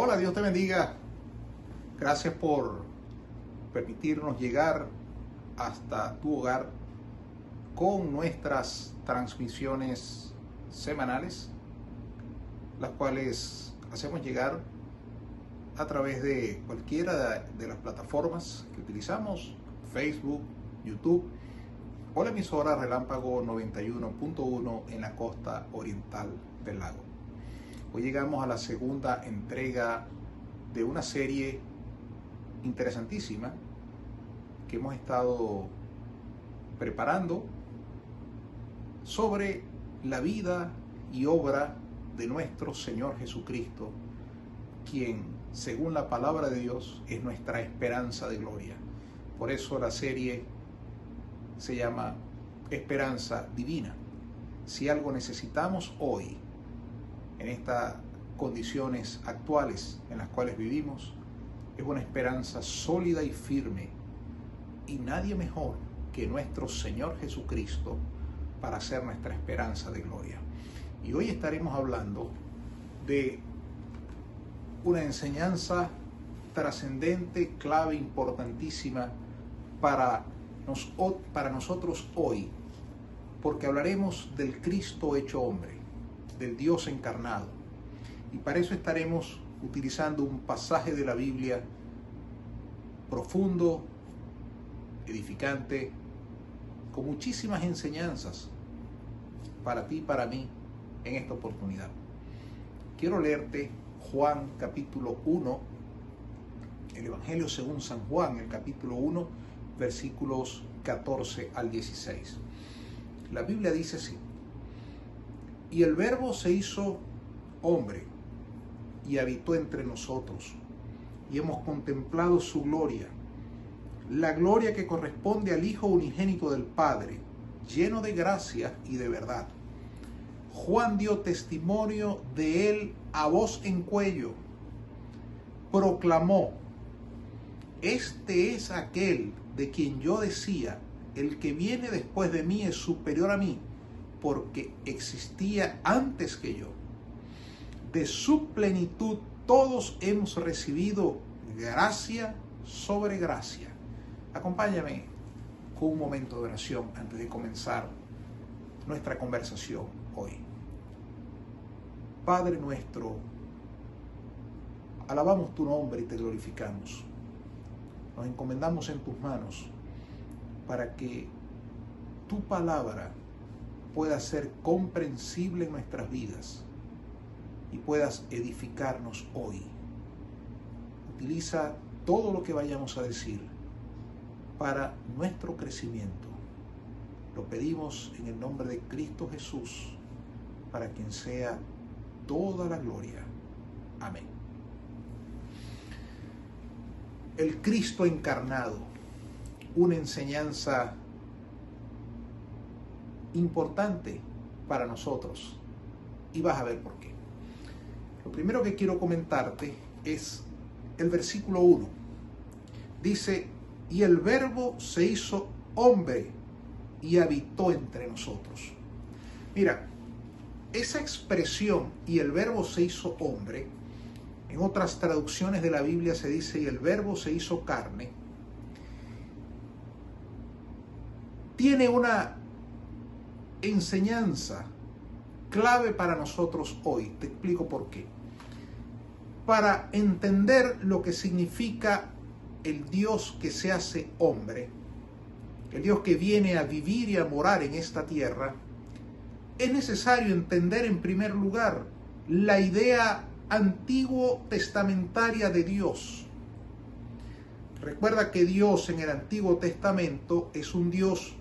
Hola, Dios te bendiga. Gracias por permitirnos llegar hasta tu hogar con nuestras transmisiones semanales, las cuales hacemos llegar a través de cualquiera de las plataformas que utilizamos, Facebook, YouTube o la emisora Relámpago 91.1 en la costa oriental del lago. Hoy llegamos a la segunda entrega de una serie interesantísima que hemos estado preparando sobre la vida y obra de nuestro Señor Jesucristo, quien, según la palabra de Dios, es nuestra esperanza de gloria. Por eso la serie se llama Esperanza Divina. Si algo necesitamos hoy, en estas condiciones actuales en las cuales vivimos, es una esperanza sólida y firme. Y nadie mejor que nuestro Señor Jesucristo para ser nuestra esperanza de gloria. Y hoy estaremos hablando de una enseñanza trascendente, clave, importantísima para, nos, para nosotros hoy, porque hablaremos del Cristo hecho hombre del Dios encarnado. Y para eso estaremos utilizando un pasaje de la Biblia profundo, edificante, con muchísimas enseñanzas para ti y para mí en esta oportunidad. Quiero leerte Juan capítulo 1, el Evangelio según San Juan, el capítulo 1, versículos 14 al 16. La Biblia dice así, y el verbo se hizo hombre y habitó entre nosotros. Y hemos contemplado su gloria, la gloria que corresponde al Hijo unigénito del Padre, lleno de gracia y de verdad. Juan dio testimonio de él a voz en cuello. Proclamó, este es aquel de quien yo decía, el que viene después de mí es superior a mí porque existía antes que yo. De su plenitud todos hemos recibido gracia sobre gracia. Acompáñame con un momento de oración antes de comenzar nuestra conversación hoy. Padre nuestro, alabamos tu nombre y te glorificamos. Nos encomendamos en tus manos para que tu palabra pueda ser comprensible en nuestras vidas y puedas edificarnos hoy. Utiliza todo lo que vayamos a decir para nuestro crecimiento. Lo pedimos en el nombre de Cristo Jesús, para quien sea toda la gloria. Amén. El Cristo encarnado, una enseñanza importante para nosotros. Y vas a ver por qué. Lo primero que quiero comentarte es el versículo 1. Dice, y el verbo se hizo hombre y habitó entre nosotros. Mira, esa expresión y el verbo se hizo hombre, en otras traducciones de la Biblia se dice y el verbo se hizo carne, tiene una enseñanza clave para nosotros hoy. Te explico por qué. Para entender lo que significa el Dios que se hace hombre, el Dios que viene a vivir y a morar en esta tierra, es necesario entender en primer lugar la idea antiguo testamentaria de Dios. Recuerda que Dios en el Antiguo Testamento es un Dios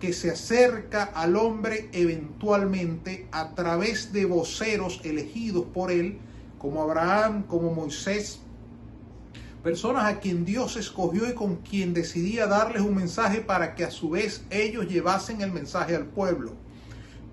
que se acerca al hombre eventualmente a través de voceros elegidos por él, como Abraham, como Moisés, personas a quien Dios escogió y con quien decidía darles un mensaje para que a su vez ellos llevasen el mensaje al pueblo.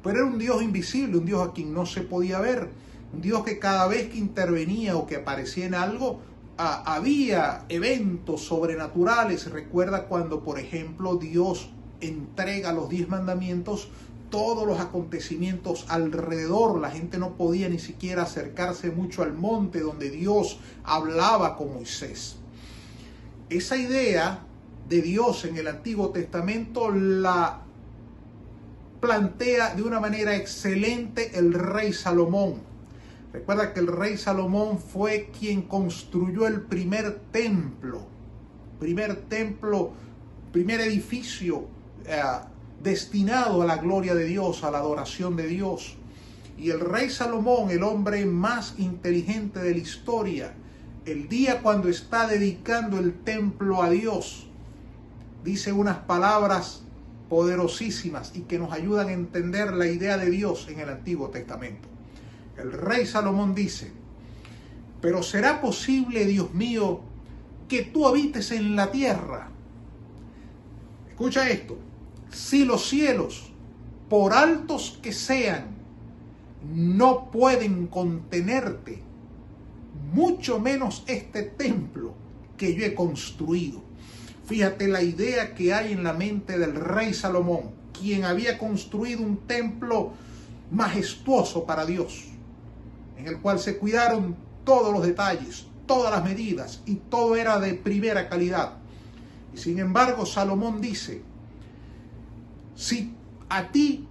Pero era un Dios invisible, un Dios a quien no se podía ver, un Dios que cada vez que intervenía o que aparecía en algo, había eventos sobrenaturales. Recuerda cuando, por ejemplo, Dios entrega los diez mandamientos, todos los acontecimientos alrededor. La gente no podía ni siquiera acercarse mucho al monte donde Dios hablaba con Moisés. Esa idea de Dios en el Antiguo Testamento la plantea de una manera excelente el rey Salomón. Recuerda que el rey Salomón fue quien construyó el primer templo, primer templo, primer edificio eh, destinado a la gloria de Dios, a la adoración de Dios. Y el rey Salomón, el hombre más inteligente de la historia, el día cuando está dedicando el templo a Dios, dice unas palabras poderosísimas y que nos ayudan a entender la idea de Dios en el Antiguo Testamento. El rey Salomón dice, pero será posible, Dios mío, que tú habites en la tierra. Escucha esto, si los cielos, por altos que sean, no pueden contenerte, mucho menos este templo que yo he construido. Fíjate la idea que hay en la mente del rey Salomón, quien había construido un templo majestuoso para Dios, en el cual se cuidaron todos los detalles, todas las medidas y todo era de primera calidad. Y sin embargo, Salomón dice, si a ti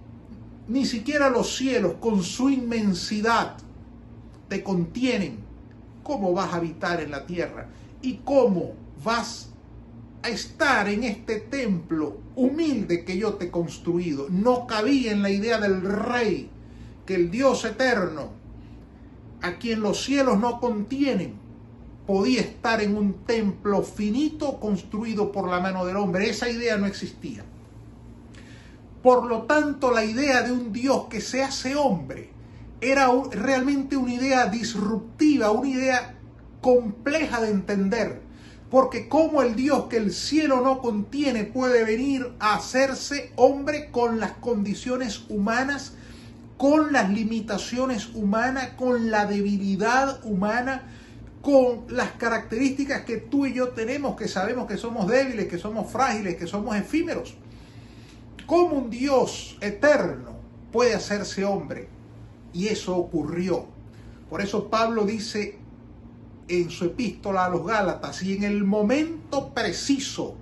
ni siquiera los cielos con su inmensidad te contienen, ¿cómo vas a habitar en la tierra? ¿Y cómo vas a estar en este templo humilde que yo te he construido? No cabía en la idea del rey que el Dios eterno, a quien los cielos no contienen, podía estar en un templo finito construido por la mano del hombre. Esa idea no existía. Por lo tanto, la idea de un Dios que se hace hombre era realmente una idea disruptiva, una idea compleja de entender. Porque como el Dios que el cielo no contiene puede venir a hacerse hombre con las condiciones humanas, con las limitaciones humanas, con la debilidad humana, con las características que tú y yo tenemos, que sabemos que somos débiles, que somos frágiles, que somos efímeros. ¿Cómo un Dios eterno puede hacerse hombre? Y eso ocurrió. Por eso Pablo dice en su epístola a los Gálatas, y en el momento preciso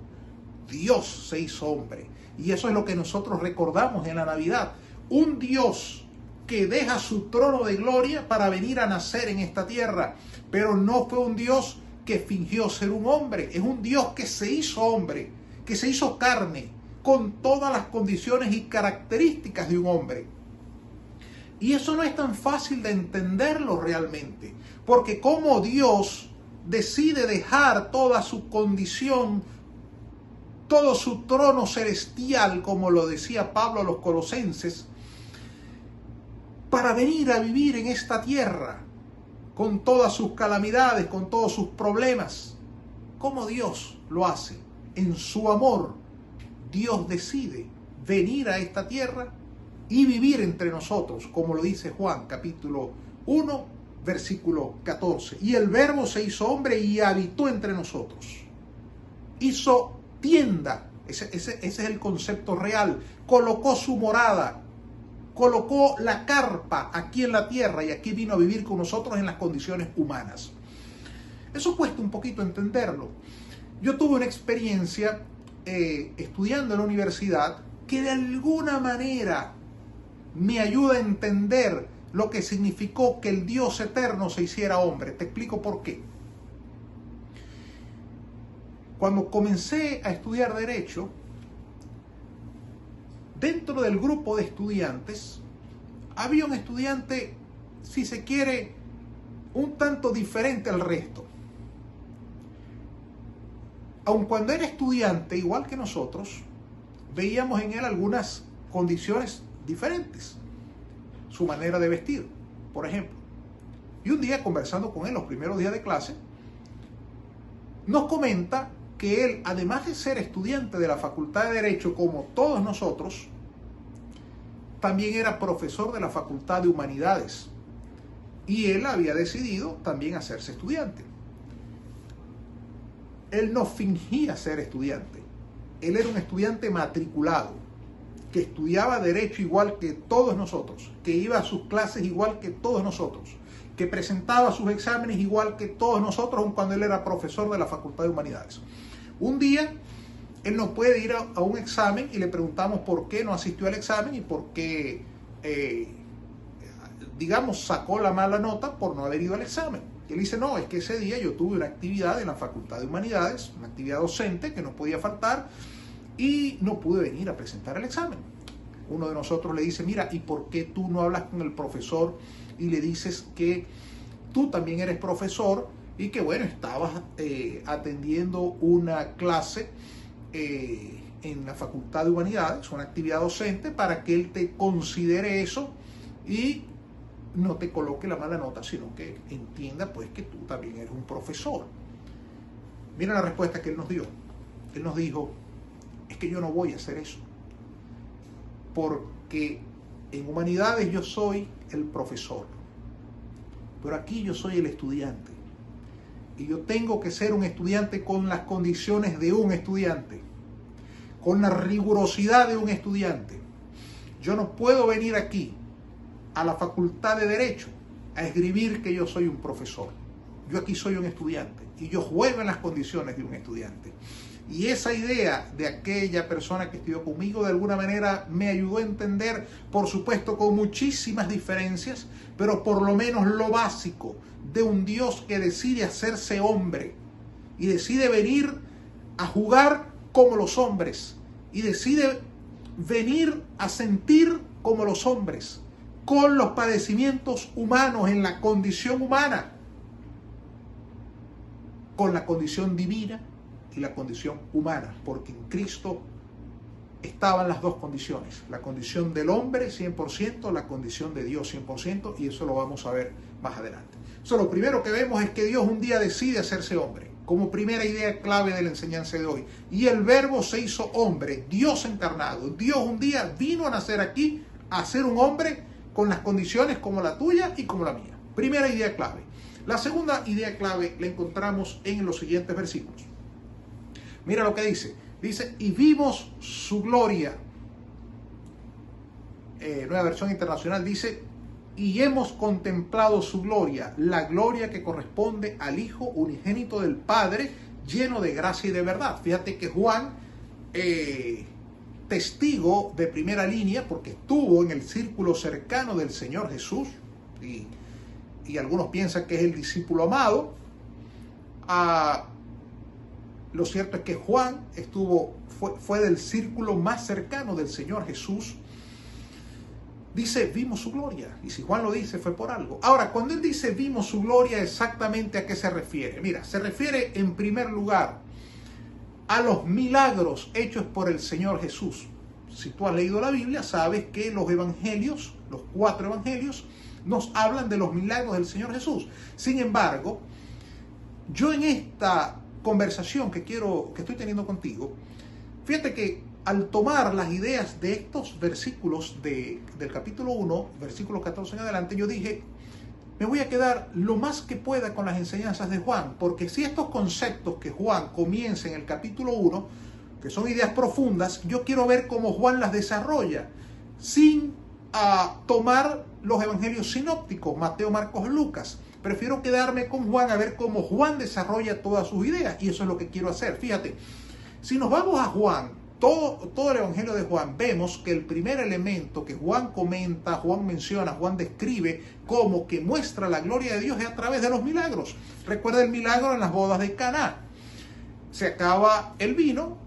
Dios se hizo hombre. Y eso es lo que nosotros recordamos en la Navidad. Un Dios que deja su trono de gloria para venir a nacer en esta tierra. Pero no fue un Dios que fingió ser un hombre. Es un Dios que se hizo hombre, que se hizo carne, con todas las condiciones y características de un hombre. Y eso no es tan fácil de entenderlo realmente, porque como Dios decide dejar toda su condición, todo su trono celestial, como lo decía Pablo a los colosenses, para venir a vivir en esta tierra, con todas sus calamidades, con todos sus problemas. como Dios lo hace? En su amor, Dios decide venir a esta tierra y vivir entre nosotros, como lo dice Juan capítulo 1, versículo 14. Y el verbo se hizo hombre y habitó entre nosotros. Hizo tienda, ese, ese, es el concepto real. Colocó su morada, colocó la carpa aquí en la tierra y aquí vino a vivir con nosotros en las condiciones humanas. Eso cuesta un poquito entenderlo. Yo tuve una experiencia eh, estudiando en la universidad que de alguna manera me ayuda a entender lo que significó que el Dios eterno se hiciera hombre. Te explico por qué. Cuando comencé a estudiar derecho, dentro del grupo de estudiantes, había un estudiante, si se quiere, un tanto diferente al resto aun cuando era estudiante, igual que nosotros, veíamos en él algunas condiciones diferentes. Su manera de vestir, por ejemplo. Y un día conversando con él los primeros días de clase, nos comenta que él, además de ser estudiante de la Facultad de Derecho como todos nosotros, también era profesor de la Facultad de Humanidades. Y él había decidido también hacerse estudiante él no fingía ser estudiante. Él era un estudiante matriculado. que estudiaba derecho igual que todos nosotros, que iba a sus clases igual que todos nosotros, que presentaba sus exámenes igual que todos nosotros, aun cuando él era profesor de la Facultad de Humanidades. Un día, él no puede ir a, un examen y le preguntamos por qué no asistió al examen y por qué, eh, digamos, sacó la mala nota por no haber ido al examen. Y él dice, no, es que ese día yo tuve una actividad en la Facultad de Humanidades, una actividad docente que no podía faltar, y no pude venir a presentar el examen. Uno de nosotros le dice, mira, ¿y por qué tú no hablas con el profesor y le dices que tú también eres profesor y que bueno, estabas eh, atendiendo una clase eh, en la Facultad de Humanidades, una actividad docente, para que él te considere eso y no te coloque la mala nota, sino que entienda pues que tú también eres un profesor. Mira la respuesta que él nos dio. Él nos dijo, es que yo no voy a hacer eso, porque en humanidades yo soy el profesor, pero aquí yo soy el estudiante. Y yo tengo que ser un estudiante con las condiciones de un estudiante, con la rigurosidad de un estudiante. Yo no puedo venir aquí a la facultad de Derecho a escribir que yo soy un profesor. Yo aquí soy un estudiante y yo juego en las condiciones de un estudiante. Y esa idea de aquella persona que estudió conmigo de alguna manera me ayudó a entender, por supuesto con muchísimas diferencias, pero por lo menos lo básico de un Dios que decide hacerse hombre y decide venir a jugar como los hombres y decide venir a sentir como los hombres, con los padecimientos humanos en la condición humana, con la condición divina y la condición humana, porque en Cristo estaban las dos condiciones, la condición del hombre 100%, la condición de Dios 100%, y eso lo vamos a ver más adelante. So, lo primero que vemos es que Dios un día decide hacerse hombre, como primera idea clave de la enseñanza de hoy. Y el verbo se hizo hombre, Dios encarnado. Dios un día vino a nacer aquí, a ser un hombre con las condiciones como la tuya y como la mía. Primera idea clave. La segunda idea clave la encontramos en los siguientes versículos. Mira lo que dice. Dice, y vimos su gloria. Eh, nueva versión internacional dice, y hemos contemplado su gloria, la gloria que corresponde al Hijo unigénito del Padre, lleno de gracia y de verdad. Fíjate que Juan, eh, testigo de primera línea, porque estuvo en el círculo cercano del Señor Jesús, y, y algunos piensan que es el discípulo amado, a, lo cierto es que Juan estuvo, fue, fue del círculo más cercano del Señor Jesús. Dice, vimos su gloria. Y si Juan lo dice, fue por algo. Ahora, cuando él dice, vimos su gloria, exactamente a qué se refiere. Mira, se refiere en primer lugar a los milagros hechos por el Señor Jesús. Si tú has leído la Biblia, sabes que los evangelios, los cuatro evangelios, nos hablan de los milagros del Señor Jesús. Sin embargo, yo en esta conversación que quiero, que estoy teniendo contigo, fíjate que al tomar las ideas de estos versículos de, del capítulo 1, versículo 14 en adelante, yo dije, me voy a quedar lo más que pueda con las enseñanzas de Juan, porque si estos conceptos que Juan comienza en el capítulo 1, que son ideas profundas, yo quiero ver cómo Juan las desarrolla, sin ah, tomar los evangelios sinópticos, Mateo, Marcos, Lucas, Prefiero quedarme con Juan a ver cómo Juan desarrolla todas sus ideas y eso es lo que quiero hacer. Fíjate, si nos vamos a Juan, todo, el Evangelio de Juan, vemos que el primer elemento que Juan comenta, Juan menciona, Juan describe como que muestra la gloria de Dios es a través de los milagros. Recuerda el milagro en las bodas de Caná. Se acaba el vino,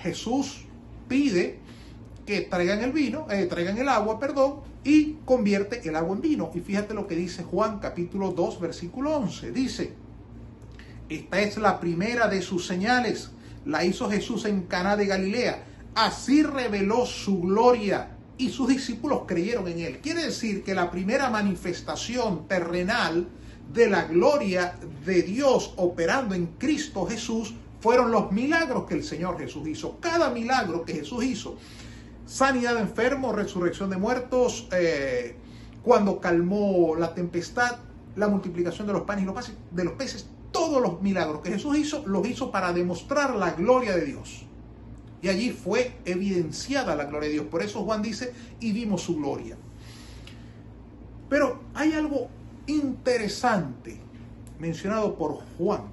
Jesús pide que traigan el vino, eh, traigan el agua, perdón, y convierte el agua en vino. Y fíjate lo que dice Juan capítulo 2 versículo 11. Dice, esta es la primera de sus señales. La hizo Jesús en Caná de Galilea. Así reveló su gloria y sus discípulos creyeron en él. Quiere decir que la primera manifestación terrenal de la gloria de Dios operando en Cristo Jesús fueron los milagros que el Señor Jesús hizo. Cada milagro que Jesús hizo sanidad de enfermos, resurrección de muertos, eh, cuando calmó la tempestad, la multiplicación de los panes y de los peces, todos los milagros que Jesús hizo, los hizo para demostrar la gloria de Dios. Y allí fue evidenciada la gloria de Dios. Por eso Juan dice, y vimos su gloria. Pero hay algo interesante mencionado por Juan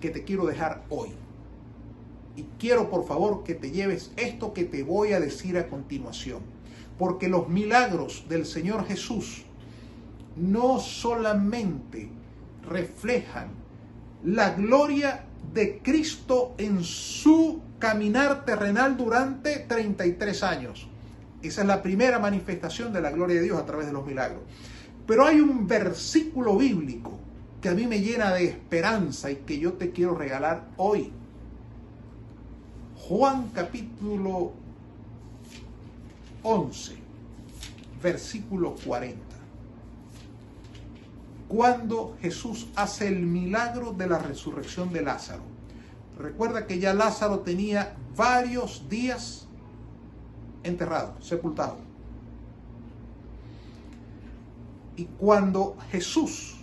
que te quiero dejar hoy. Y quiero por favor que te lleves esto que te voy a decir a continuación. Porque los milagros del Señor Jesús no solamente reflejan la gloria de Cristo en su caminar terrenal durante 33 años. Esa es la primera manifestación de la gloria de Dios a través de los milagros. Pero hay un versículo bíblico que a mí me llena de esperanza y que yo te quiero regalar hoy. Juan capítulo 11, versículo 40. Cuando Jesús hace el milagro de la resurrección de Lázaro. Recuerda que ya Lázaro tenía varios días enterrado, sepultado. Y cuando Jesús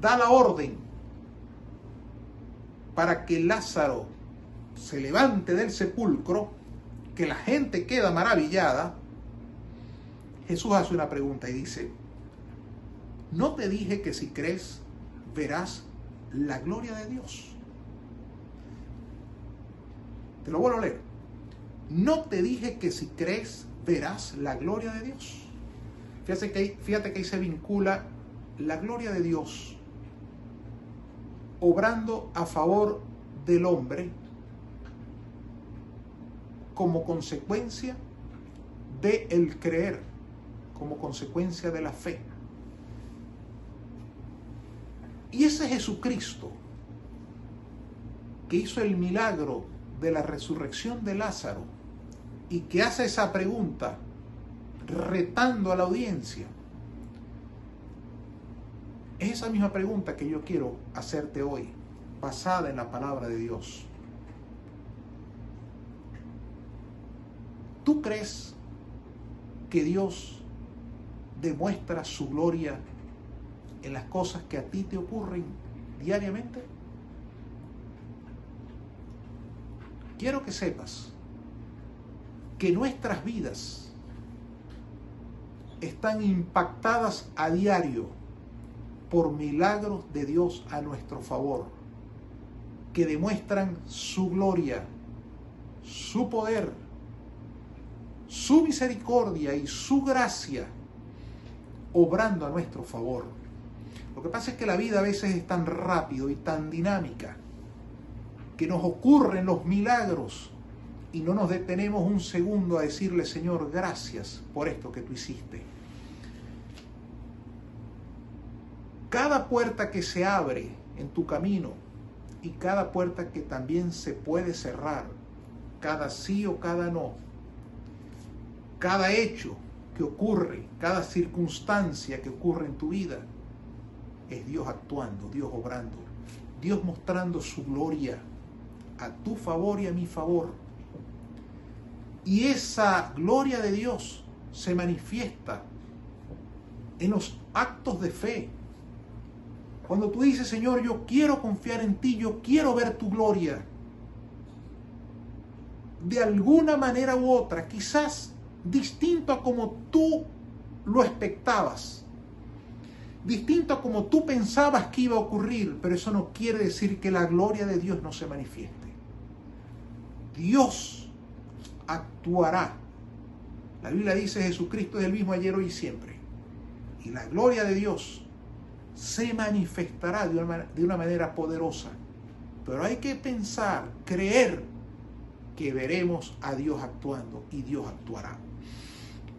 da la orden para que Lázaro se levante del sepulcro, que la gente queda maravillada, Jesús hace una pregunta y dice, ¿no te dije que si crees verás la gloria de Dios? Te lo vuelvo a leer. ¿No te dije que si crees verás la gloria de Dios? Fíjate que, fíjate que ahí se vincula la gloria de Dios obrando a favor del hombre como consecuencia de el creer, como consecuencia de la fe. Y ese Jesucristo que hizo el milagro de la resurrección de Lázaro y que hace esa pregunta retando a la audiencia, es esa misma pregunta que yo quiero hacerte hoy, basada en la palabra de Dios. ¿Tú crees que Dios demuestra su gloria en las cosas que a ti te ocurren diariamente? Quiero que sepas que nuestras vidas están impactadas a diario por milagros de Dios a nuestro favor, que demuestran su gloria, su poder, su misericordia y su gracia, obrando a nuestro favor. Lo que pasa es que la vida a veces es tan rápido y tan dinámica que nos ocurren los milagros y no nos detenemos un segundo a decirle, Señor, gracias por esto que tú hiciste. Cada puerta que se abre en tu camino y cada puerta que también se puede cerrar, cada sí o cada no, cada hecho que ocurre, cada circunstancia que ocurre en tu vida, es Dios actuando, Dios obrando, Dios mostrando su gloria a tu favor y a mi favor. Y esa gloria de Dios se manifiesta en los actos de fe, cuando tú dices, Señor, yo quiero confiar en ti, yo quiero ver tu gloria. De alguna manera u otra, quizás distinto a como tú lo expectabas. Distinto a como tú pensabas que iba a ocurrir, pero eso no quiere decir que la gloria de Dios no se manifieste. Dios actuará. La Biblia dice Jesucristo es el mismo ayer, hoy y siempre. Y la gloria de Dios se manifestará de una, de una manera poderosa. Pero hay que pensar, creer que veremos a Dios actuando y Dios actuará.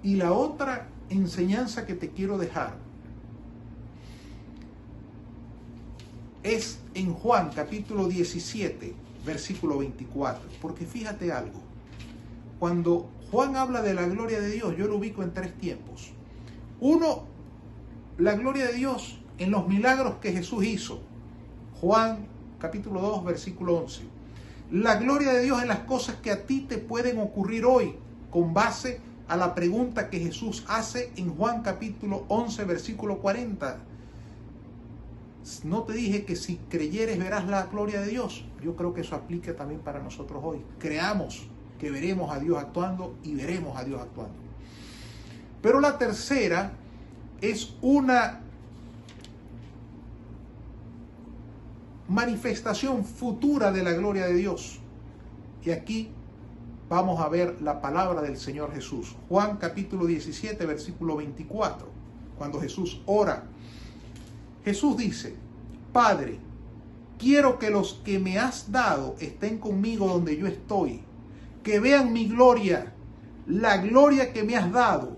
Y la otra enseñanza que te quiero dejar es en Juan capítulo 17, versículo 24. Porque fíjate algo, cuando Juan habla de la gloria de Dios, yo lo ubico en tres tiempos. Uno, la gloria de Dios en los milagros que Jesús hizo. Juan capítulo 2, versículo 11. La gloria de Dios en las cosas que a ti te pueden ocurrir hoy con base a la pregunta que Jesús hace en Juan capítulo 11, versículo 40. No te dije que si creyeres verás la gloria de Dios. Yo creo que eso aplica también para nosotros hoy. Creamos que veremos a Dios actuando y veremos a Dios actuando. Pero la tercera es una manifestación futura de la gloria de Dios. Y aquí vamos a ver la palabra del Señor Jesús. Juan capítulo 17, versículo 24, cuando Jesús ora. Jesús dice, Padre, quiero que los que me has dado estén conmigo donde yo estoy, que vean mi gloria, la gloria que me has dado,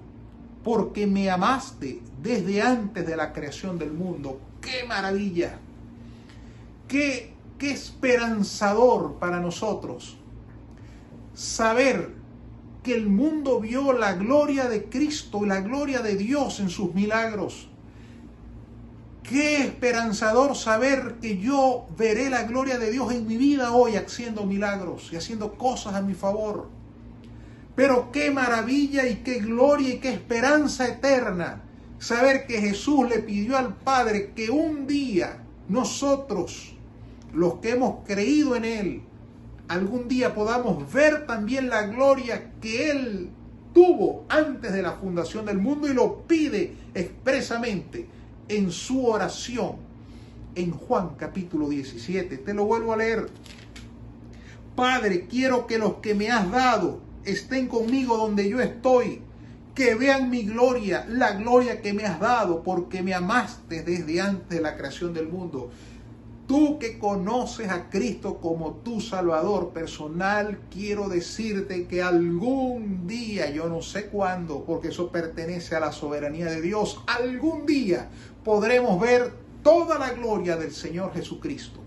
porque me amaste desde antes de la creación del mundo. ¡Qué maravilla! Qué, qué esperanzador para nosotros saber que el mundo vio la gloria de Cristo y la gloria de Dios en sus milagros. Qué esperanzador saber que yo veré la gloria de Dios en mi vida hoy haciendo milagros y haciendo cosas a mi favor. Pero qué maravilla y qué gloria y qué esperanza eterna saber que Jesús le pidió al Padre que un día nosotros los que hemos creído en Él, algún día podamos ver también la gloria que Él tuvo antes de la fundación del mundo y lo pide expresamente en su oración en Juan capítulo 17. Te lo vuelvo a leer. Padre, quiero que los que me has dado estén conmigo donde yo estoy, que vean mi gloria, la gloria que me has dado, porque me amaste desde antes de la creación del mundo. Tú que conoces a Cristo como tu Salvador personal, quiero decirte que algún día, yo no sé cuándo, porque eso pertenece a la soberanía de Dios, algún día podremos ver toda la gloria del Señor Jesucristo.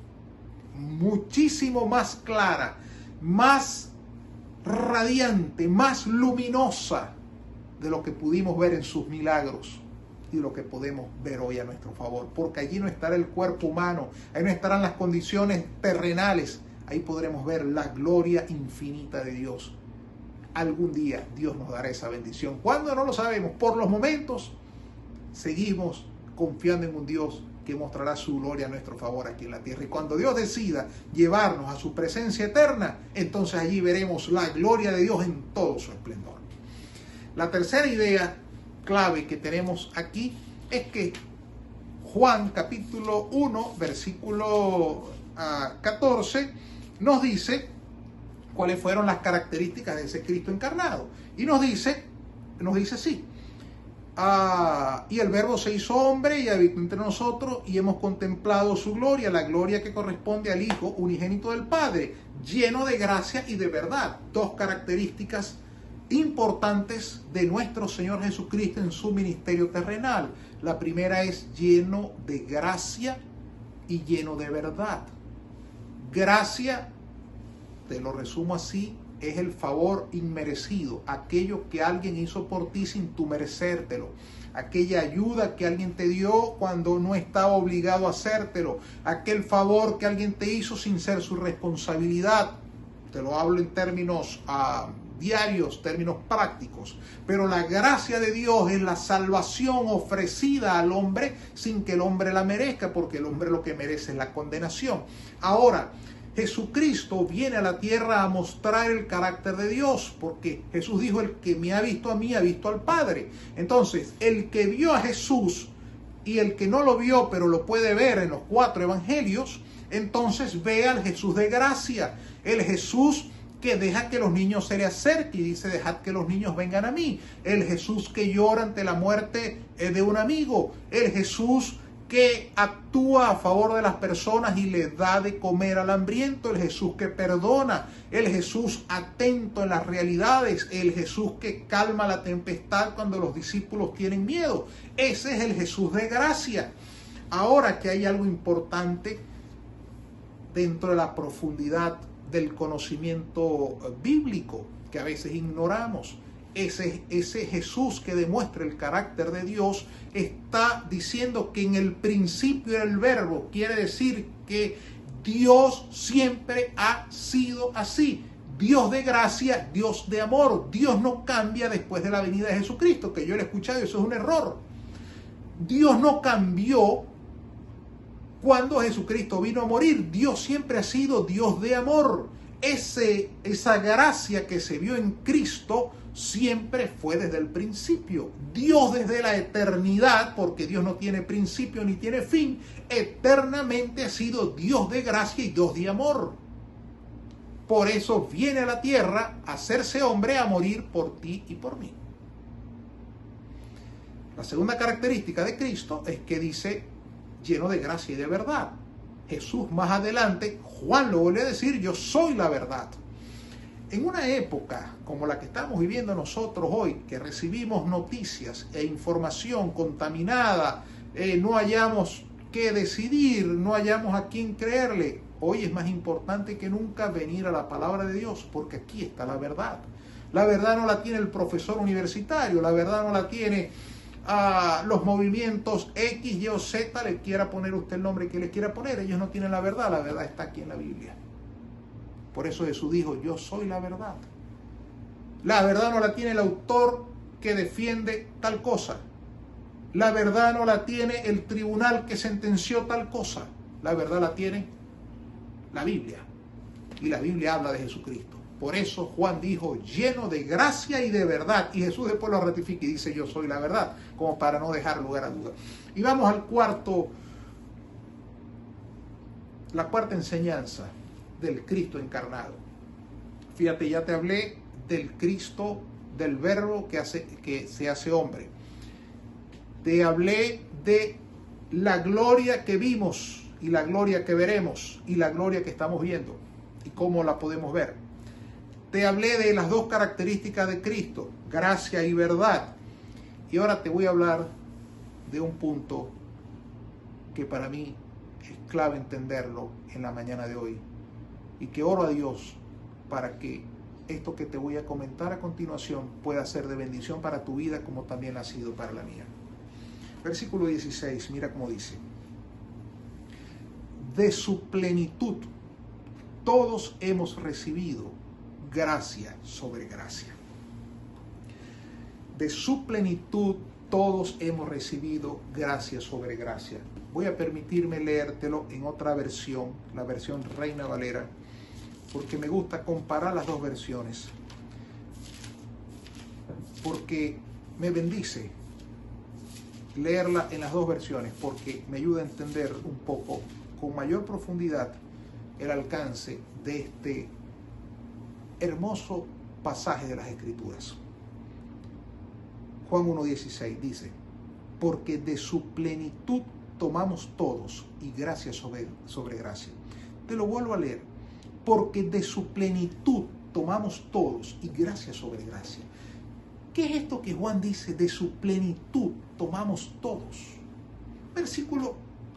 Muchísimo más clara, más radiante, más luminosa de lo que pudimos ver en sus milagros y lo que podemos ver hoy a nuestro favor. Porque allí no estará el cuerpo humano, ahí no estarán las condiciones terrenales, ahí podremos ver la gloria infinita de Dios. Algún día Dios nos dará esa bendición. ¿Cuándo? No lo sabemos. Por los momentos seguimos confiando en un Dios que mostrará su gloria a nuestro favor aquí en la tierra. Y cuando Dios decida llevarnos a su presencia eterna, entonces allí veremos la gloria de Dios en todo su esplendor. La tercera idea clave que tenemos aquí es que Juan capítulo 1, versículo 14, ah, nos dice cuáles fueron las características de ese Cristo encarnado. Y nos dice, nos dice así, y el verbo se hizo hombre y habitó entre nosotros y hemos contemplado su gloria, la gloria que corresponde al Hijo unigénito del Padre, lleno de gracia y de verdad. Dos características importantes de nuestro Señor Jesucristo en su ministerio terrenal. La primera es lleno de gracia y lleno de verdad. Gracia, te lo resumo así, es el favor inmerecido, aquello que alguien hizo por ti sin tu merecértelo, aquella ayuda que alguien te dio cuando no estaba obligado a hacértelo, aquel favor que alguien te hizo sin ser su responsabilidad. Te lo hablo en términos uh, diarios, términos prácticos. Pero la gracia de Dios es la salvación ofrecida al hombre sin que el hombre la merezca, porque el hombre lo que merece es la condenación. Ahora, Jesucristo viene a la tierra a mostrar el carácter de Dios, porque Jesús dijo, el que me ha visto a mí ha visto al Padre. Entonces, el que vio a Jesús y el que no lo vio, pero lo puede ver en los cuatro evangelios, entonces ve al Jesús de gracia, el Jesús que deja que los niños se le acerquen y dice, dejad que los niños vengan a mí. El Jesús que llora ante la muerte eh, de un amigo. El Jesús que actúa a favor de las personas y le da de comer al hambriento, el Jesús que perdona, el Jesús atento en las realidades, el Jesús que calma la tempestad cuando los discípulos tienen miedo. Ese es el Jesús de gracia. Ahora que hay algo importante dentro de la profundidad del conocimiento bíblico que a veces ignoramos. Ese, ese Jesús que demuestra el carácter de Dios está diciendo que en el principio era el verbo, quiere decir que Dios siempre ha sido así. Dios de gracia, Dios de amor. Dios no cambia después de la venida de Jesucristo, que yo le he escuchado y eso es un error. Dios no cambió cuando Jesucristo vino a morir. Dios siempre ha sido Dios de amor. Esa gracia que se vio en Cristo siempre fue desde el principio. Dios desde la eternidad, porque Dios no tiene principio ni tiene fin, eternamente ha sido Dios de gracia y Dios de amor. Por eso viene a la tierra a hacerse hombre, a morir por ti y por mí. La segunda característica de Cristo es que dice lleno de gracia y de verdad. Jesús más adelante, Juan lo vuelve a decir, yo soy la verdad. En una época como la que estamos viviendo nosotros hoy, que recibimos noticias e información contaminada, eh, no hayamos que decidir, no hayamos a quién creerle, hoy es más importante que nunca venir a la palabra de Dios, porque aquí está la verdad. La verdad no la tiene el profesor universitario, la verdad no la tiene a los movimientos X, Y o Z, le quiera poner usted el nombre que le quiera poner, ellos no tienen la verdad, la verdad está aquí en la Biblia. Por eso Jesús dijo, yo soy la verdad. La verdad no la tiene el autor que defiende tal cosa. La verdad no la tiene el tribunal que sentenció tal cosa. La verdad la tiene la Biblia. Y la Biblia habla de Jesucristo. Por eso Juan dijo, lleno de gracia y de verdad. Y Jesús después lo ratifica y dice, yo soy la verdad, como para no dejar lugar a duda. Y vamos al cuarto, la cuarta enseñanza del Cristo encarnado. Fíjate, ya te hablé del Cristo, del verbo que, hace, que se hace hombre. Te hablé de la gloria que vimos y la gloria que veremos y la gloria que estamos viendo y cómo la podemos ver. Te hablé de las dos características de Cristo, gracia y verdad. Y ahora te voy a hablar de un punto que para mí es clave entenderlo en la mañana de hoy. Y que oro a Dios para que esto que te voy a comentar a continuación pueda ser de bendición para tu vida como también ha sido para la mía. Versículo 16, mira cómo dice. De su plenitud todos hemos recibido gracia sobre gracia. De su plenitud todos hemos recibido gracia sobre gracia. Voy a permitirme leértelo en otra versión, la versión Reina Valera, porque me gusta comparar las dos versiones, porque me bendice leerla en las dos versiones, porque me ayuda a entender un poco con mayor profundidad el alcance de este hermoso pasaje de las Escrituras. Juan 1.16 dice, porque de su plenitud tomamos todos y gracia sobre, gracia. Te lo vuelvo a leer, porque de su plenitud tomamos todos y gracia sobre gracia. ¿Qué es esto que Juan dice? De su plenitud tomamos todos. Versículo,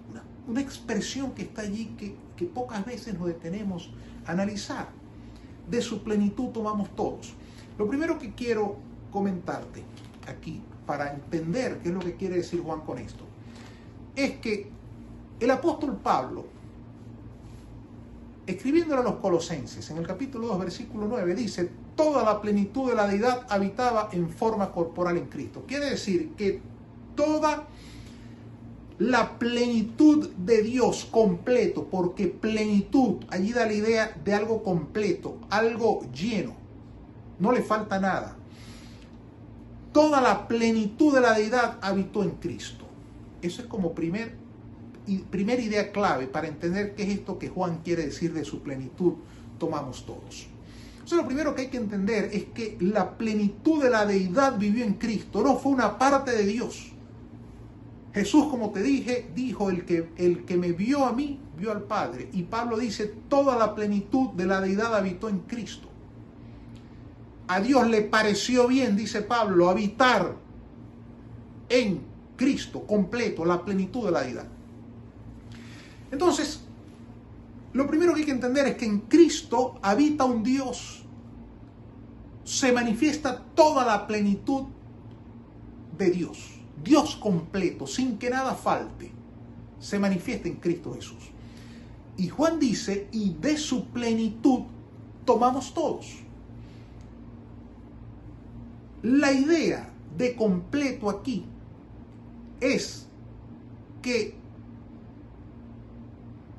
una, una expresión que está allí que, que pocas veces nos detenemos a analizar de su plenitud tomamos todos. Lo primero que quiero comentarte aquí, para entender qué es lo que quiere decir Juan con esto, es que el apóstol Pablo, escribiéndole a los colosenses, en el capítulo 2, versículo 9, dice, toda la plenitud de la deidad habitaba en forma corporal en Cristo. Quiere decir que toda la plenitud de Dios completo, porque plenitud, allí da la idea de algo completo, algo lleno, no le falta nada. Toda la plenitud de la deidad habitó en Cristo. Eso es como primer, primera idea clave para entender qué es esto que Juan quiere decir de su plenitud, tomamos todos. Entonces lo primero que hay que entender es que la plenitud de la deidad vivió en Cristo, no fue una parte de Dios Jesús, como te dije, dijo, el que, el que me vio a mí, vio al Padre. Y Pablo dice, toda la plenitud de la deidad habitó en Cristo. A Dios le pareció bien, dice Pablo, habitar en Cristo completo, la plenitud de la deidad. Entonces, lo primero que hay que entender es que en Cristo habita un Dios. Se manifiesta toda la plenitud de Dios. Dios completo, sin que nada falte, se manifiesta en Cristo Jesús. Y Juan dice, y de su plenitud tomamos todos. La idea de completo aquí es que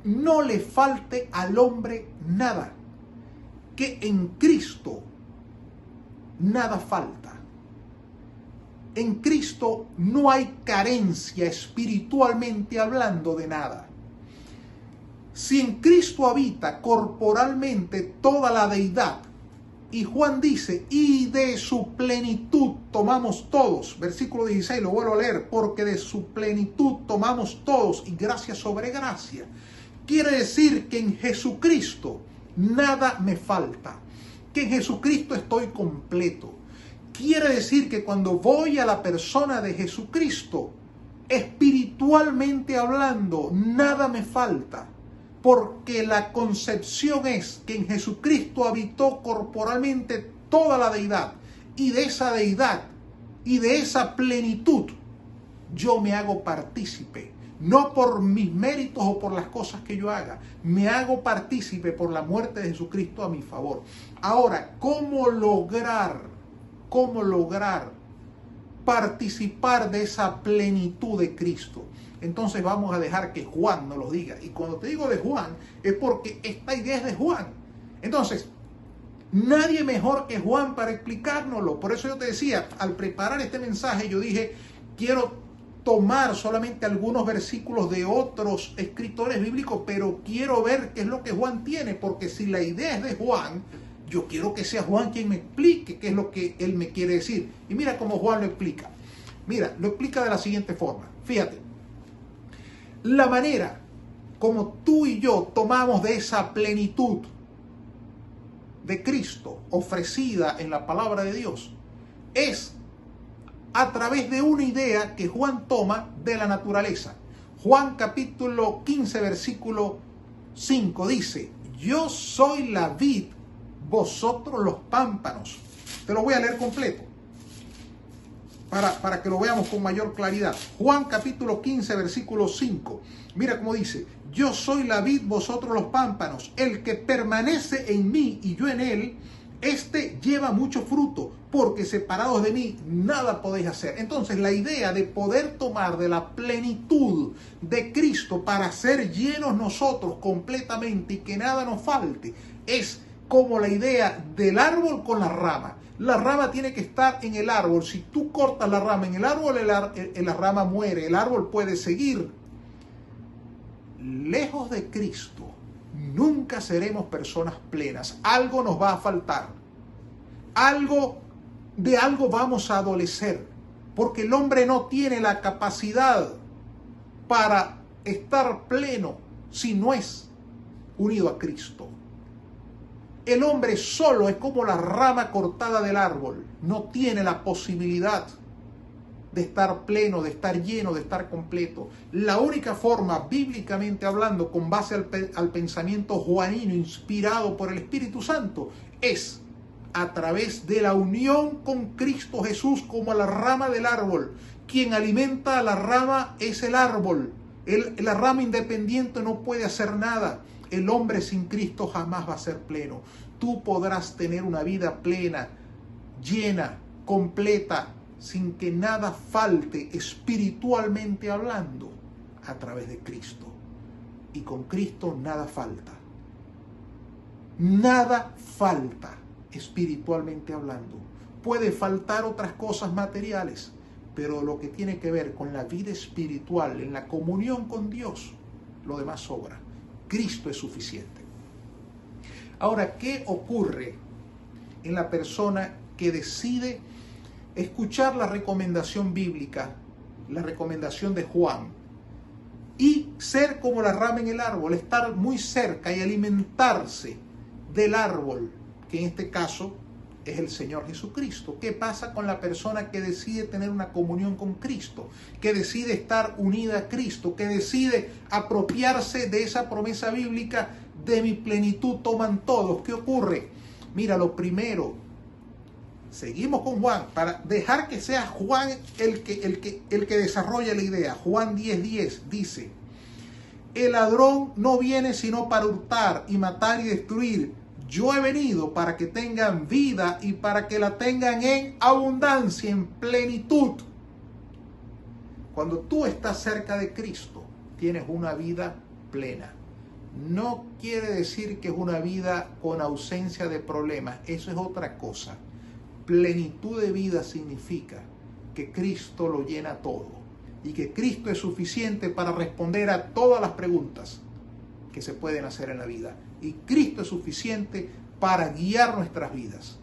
no le falte al hombre nada, que en Cristo nada falta. En Cristo no hay carencia espiritualmente hablando de nada. Si en Cristo habita corporalmente toda la deidad, y Juan dice, y de su plenitud tomamos todos, versículo 16, lo vuelvo a leer, porque de su plenitud tomamos todos y gracia sobre gracia. Quiere decir que en Jesucristo nada me falta, que en Jesucristo estoy completo. Quiere decir que cuando voy a la persona de Jesucristo, espiritualmente hablando, nada me falta porque la concepción es que en Jesucristo habitó corporalmente toda la deidad y de esa deidad y de esa plenitud yo me hago partícipe, no por mis méritos o por las cosas que yo haga, me hago partícipe por la muerte de Jesucristo a mi favor. Ahora, ¿cómo lograr, cómo lograr participar de esa plenitud de Cristo? entonces vamos a dejar que Juan nos lo diga. Y cuando te digo de Juan, es porque esta idea es de Juan. Entonces, nadie mejor que Juan para explicárnoslo. Por eso yo te decía, al preparar este mensaje, yo dije, quiero tomar solamente algunos versículos de otros escritores bíblicos, pero quiero ver qué es lo que Juan tiene, porque si la idea es de Juan, yo quiero que sea Juan quien me explique qué es lo que él me quiere decir. Y mira cómo Juan lo explica. Mira, lo explica de la siguiente forma. Fíjate, la manera como tú y yo tomamos de esa plenitud de Cristo ofrecida en la palabra de Dios es a través de una idea que Juan toma de la naturaleza. Juan capítulo 15 versículo 5 dice, yo soy la vid, vosotros los pámpanos. Te lo voy a leer completo para, que lo veamos con mayor claridad. Juan capítulo 15, versículo 5. Mira cómo dice, yo soy la vid, vosotros los pámpanos. El que permanece en mí y yo en él, este lleva mucho fruto, porque separados de mí nada podéis hacer. Entonces la idea de poder tomar de la plenitud de Cristo para ser llenos nosotros completamente y que nada nos falte, es como la idea del árbol con la rama. La rama tiene que estar en el árbol. Si tú cortas la rama en el árbol, la rama muere. El árbol puede seguir. Lejos de Cristo, nunca seremos personas plenas. Algo nos va a faltar. Algo, de algo vamos a adolecer. Porque el hombre no tiene la capacidad para estar pleno si no es unido a Cristo. El hombre solo es como la rama cortada del árbol. No tiene la posibilidad de estar pleno, de estar lleno, de estar completo. La única forma, bíblicamente hablando, con base al, pensamiento juanino inspirado por el Espíritu Santo, es a través de la unión con Cristo Jesús como la rama del árbol. Quien alimenta a la rama es el árbol. la rama independiente no puede hacer nada el hombre sin Cristo jamás va a ser pleno. Tú podrás tener una vida plena, llena, completa, sin que nada falte espiritualmente hablando a través de Cristo. Y con Cristo nada falta. Nada falta espiritualmente hablando. Puede faltar otras cosas materiales, pero lo que tiene que ver con la vida espiritual, en la comunión con Dios, lo demás sobra. Cristo es suficiente. Ahora, ¿qué ocurre en la persona que decide escuchar la recomendación bíblica, la recomendación de Juan, y ser como la rama en el árbol, estar muy cerca y alimentarse del árbol, que en este caso es el Señor Jesucristo. ¿Qué pasa con la persona que decide tener una comunión con Cristo? Que decide estar unida a Cristo, que decide apropiarse de esa promesa bíblica de mi plenitud toman todos. ¿Qué ocurre? Mira, lo primero, seguimos con Juan, para dejar que sea Juan el que, el que, el que desarrolla la idea. Juan 10:10 10 dice, el ladrón no viene sino para hurtar y matar y destruir yo he venido para que tengan vida y para que la tengan en abundancia, en plenitud. Cuando tú estás cerca de Cristo, tienes una vida plena. no quiere decir que es una vida con ausencia de problemas, eso es otra cosa. Plenitud de vida significa que Cristo lo llena todo y que Cristo es suficiente para responder a todas las preguntas que se pueden hacer en la vida. Y Cristo es suficiente para guiar nuestras vidas.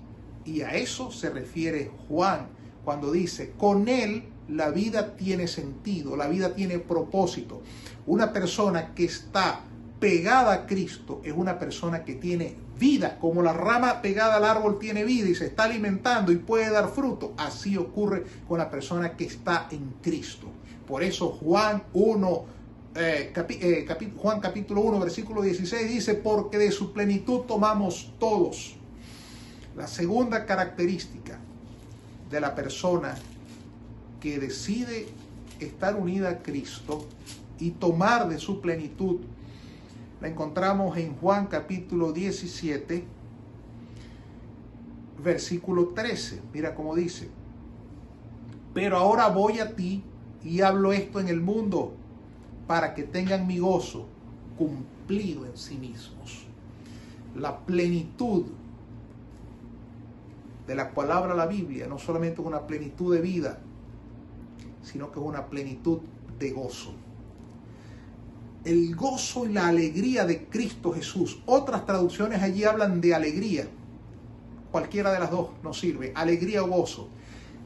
Y a eso se refiere Juan cuando dice, con Él la vida tiene sentido, la vida tiene propósito. Una persona que está pegada a Cristo es una persona que tiene vida, como la rama pegada al árbol tiene vida y se está alimentando y puede dar fruto. Así ocurre con la persona que está en Cristo. Por eso Juan 1, eh, eh, Juan capítulo 1, versículo 16 dice, porque de su plenitud tomamos todos. La segunda característica de la persona que decide estar unida a Cristo y tomar de su plenitud, la encontramos en Juan capítulo 17, versículo 13. Mira cómo dice, pero ahora voy a ti y hablo esto en el mundo para que tengan mi gozo cumplido en sí mismos. La plenitud de la palabra la Biblia no solamente es una plenitud de vida, sino que es una plenitud de gozo. El gozo y la alegría de Cristo Jesús. Otras traducciones allí hablan de alegría. Cualquiera de las dos nos sirve, alegría o gozo.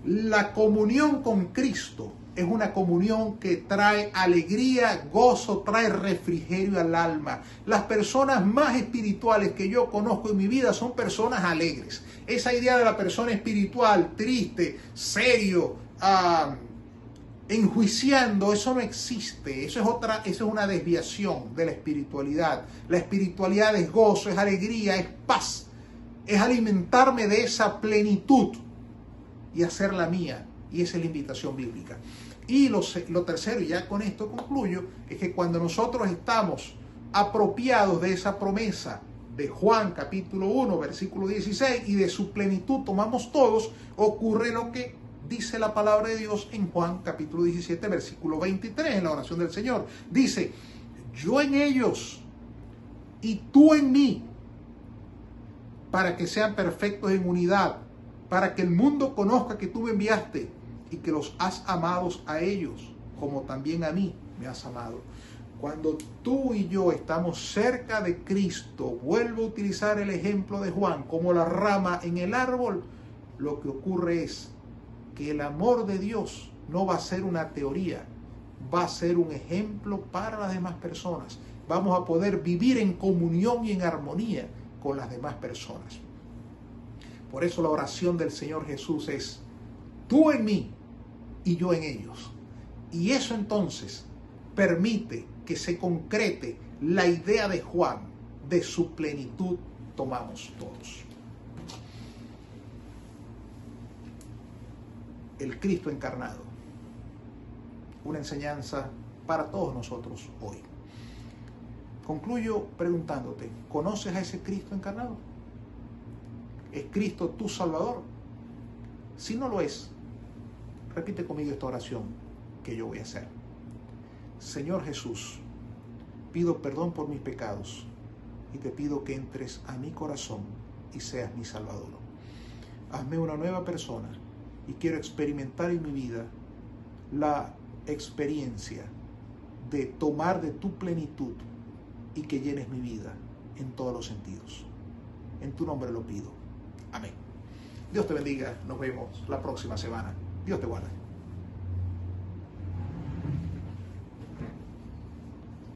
La comunión con Cristo es una comunión que trae alegría, gozo, trae refrigerio al alma. Las personas más espirituales que yo conozco en mi vida son personas alegres. Esa idea de la persona espiritual, triste, serio, ah, enjuiciando, eso no existe. Eso es otra, eso es una desviación de la espiritualidad. La espiritualidad es gozo, es alegría, es paz. Es alimentarme de esa plenitud y hacerla mía. Y esa es la invitación bíblica. Y lo, tercero, y ya con esto concluyo, es que cuando nosotros estamos apropiados de esa promesa de Juan capítulo 1, versículo 16, y de su plenitud tomamos todos, ocurre lo que dice la palabra de Dios en Juan capítulo 17, versículo 23, en la oración del Señor. Dice, yo en ellos y tú en mí, para que sean perfectos en unidad, para que el mundo conozca que tú me enviaste y que los has amados a ellos, como también a mí me has amado. Cuando tú y yo estamos cerca de Cristo, vuelvo a utilizar el ejemplo de Juan, como la rama en el árbol, lo que ocurre es que el amor de Dios no va a ser una teoría, va a ser un ejemplo para las demás personas. Vamos a poder vivir en comunión y en armonía con las demás personas. Por eso la oración del Señor Jesús es, tú en mí y yo en ellos. Y eso entonces permite que se concrete la idea de Juan de su plenitud tomamos todos. El Cristo encarnado. Una enseñanza para todos nosotros hoy. Concluyo preguntándote, ¿conoces a ese Cristo encarnado? ¿Es Cristo tu Salvador? Si no lo es, Repite conmigo esta oración que yo voy a hacer. Señor Jesús, pido perdón por mis pecados y te pido que entres a mi corazón y seas mi Salvador. Hazme una nueva persona y quiero experimentar en mi vida la experiencia de tomar de tu plenitud y que llenes mi vida en todos los sentidos. En tu nombre lo pido. Amén. Dios te bendiga. Nos vemos la próxima semana. Dios te guarde.